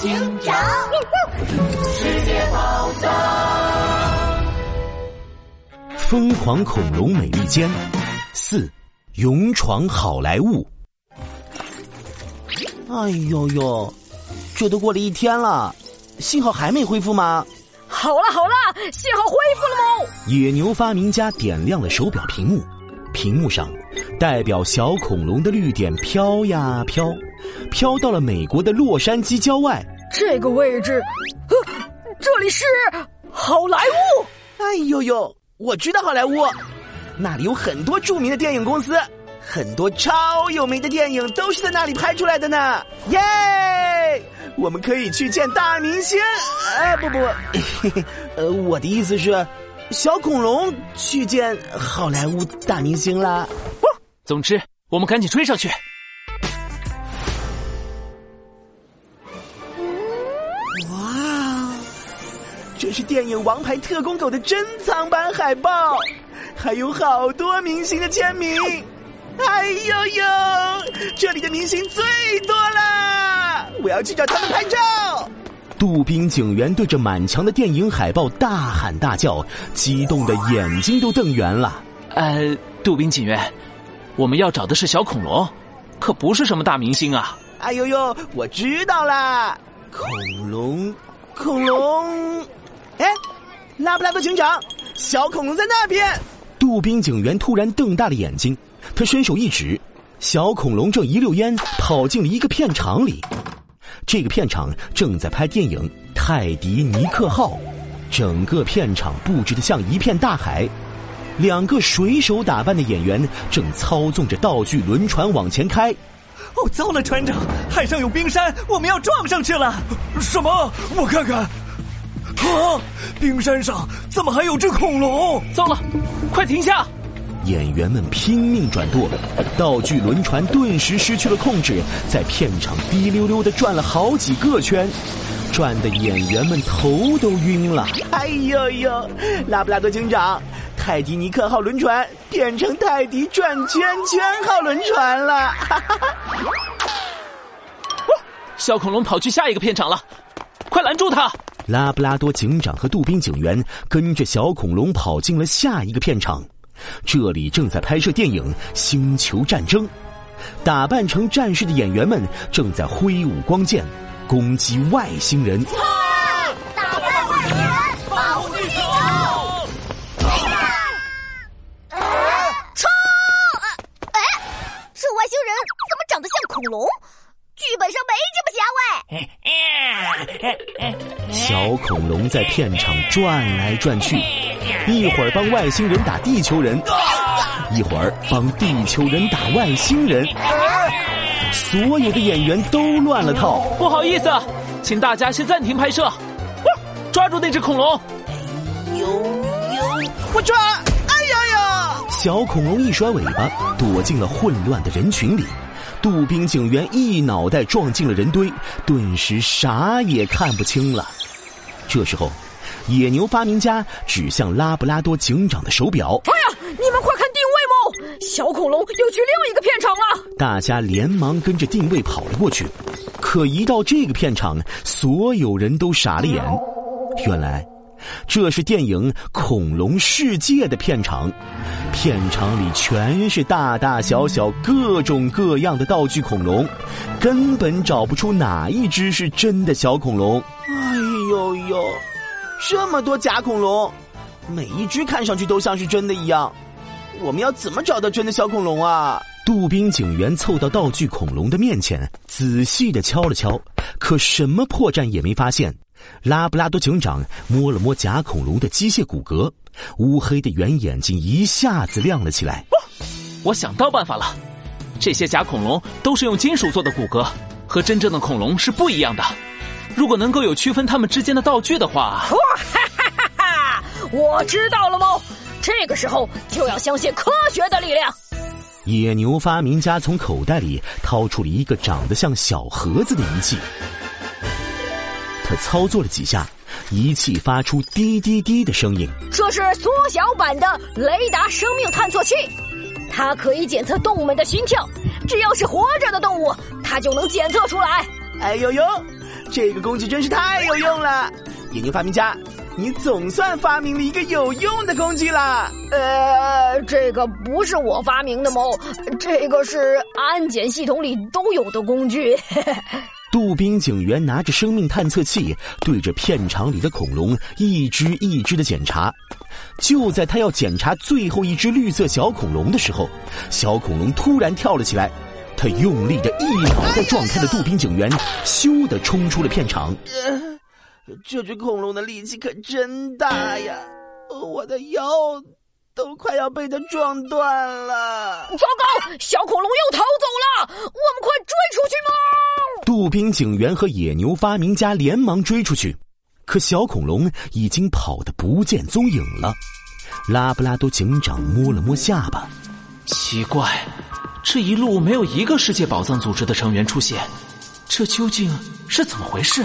警长，世界宝藏，疯狂恐龙美利坚四，勇闯好莱坞。哎呦呦，这都过了一天了，信号还没恢复吗？好了好了，信号恢复了吗？野牛发明家点亮了手表屏幕，屏幕上代表小恐龙的绿点飘呀飘。飘到了美国的洛杉矶郊外，这个位置，呃，这里是好莱坞。哎呦呦，我知道好莱坞，那里有很多著名的电影公司，很多超有名的电影都是在那里拍出来的呢。耶，我们可以去见大明星。哎，不不，嘿嘿，呃，我的意思是，小恐龙去见好莱坞大明星啦。总之，我们赶紧追上去。是电影《王牌特工狗》的珍藏版海报，还有好多明星的签名。哎呦呦，这里的明星最多了，我要去找他们拍照。杜宾警员对着满墙的电影海报大喊大叫，激动的眼睛都瞪圆了。呃，杜宾警员，我们要找的是小恐龙，可不是什么大明星啊。哎呦呦，我知道啦，恐龙，恐龙。拉布拉多警长，小恐龙在那边。杜宾警员突然瞪大了眼睛，他伸手一指，小恐龙正一溜烟跑进了一个片场里。这个片场正在拍电影《泰迪尼克号》，整个片场布置的像一片大海。两个水手打扮的演员正操纵着道具轮船往前开。哦，糟了，船长，海上有冰山，我们要撞上去了。什么？我看看。啊！冰山上怎么还有只恐龙？糟了，快停下！演员们拼命转舵，道具轮船顿时失去了控制，在片场滴溜溜的转了好几个圈，转的演员们头都晕了。哎呦呦！拉布拉多警长，泰迪尼克号轮船变成泰迪转圈圈号轮船了！哈哈哈！小恐龙跑去下一个片场了，快拦住他！拉布拉多警长和杜宾警员跟着小恐龙跑进了下一个片场，这里正在拍摄电影《星球战争》，打扮成战士的演员们正在挥舞光剑，攻击外星人。打败坏人，保护地球！冲！哎，这外星人怎么长得像恐龙？剧本上没这么邪味。小恐龙在片场转来转去，一会儿帮外星人打地球人，一会儿帮地球人打外星人，所有的演员都乱了套。不好意思，请大家先暂停拍摄。抓住那只恐龙！呦呦，我抓！小恐龙一甩尾巴，躲进了混乱的人群里。杜宾警员一脑袋撞进了人堆，顿时啥也看不清了。这时候，野牛发明家指向拉布拉多警长的手表：“哎呀，你们快看定位吗？小恐龙又去另一个片场了！”大家连忙跟着定位跑了过去。可一到这个片场，所有人都傻了眼。原来。这是电影《恐龙世界》的片场，片场里全是大大小小、各种各样的道具恐龙，根本找不出哪一只是真的小恐龙。哎呦呦，这么多假恐龙，每一只看上去都像是真的一样，我们要怎么找到真的小恐龙啊？杜宾警员凑到道具恐龙的面前，仔细的敲了敲，可什么破绽也没发现。拉布拉多警长摸了摸假恐龙的机械骨骼，乌黑的圆眼睛一下子亮了起来。我想到办法了，这些假恐龙都是用金属做的骨骼，和真正的恐龙是不一样的。如果能够有区分它们之间的道具的话，哇哈哈哈哈！我知道了吗？这个时候就要相信科学的力量。野牛发明家从口袋里掏出了一个长得像小盒子的仪器。他操作了几下，仪器发出滴滴滴的声音。这是缩小版的雷达生命探测器，它可以检测动物们的心跳，只要是活着的动物，它就能检测出来。哎呦呦，这个工具真是太有用了！野牛发明家，你总算发明了一个有用的工具啦！呃，这个不是我发明的猫，这个是安检系统里都有的工具。杜宾警员拿着生命探测器，对着片场里的恐龙一只一只的检查。就在他要检查最后一只绿色小恐龙的时候，小恐龙突然跳了起来，他用力的一脑袋撞开了杜宾警员，咻的冲出了片场。呃，这只恐龙的力气可真大呀！我的腰都快要被它撞断了。糟糕，小恐龙又逃走了，我们快？步兵警员和野牛发明家连忙追出去，可小恐龙已经跑得不见踪影了。拉布拉多警长摸了摸下巴，奇怪，这一路没有一个世界宝藏组织的成员出现，这究竟是怎么回事？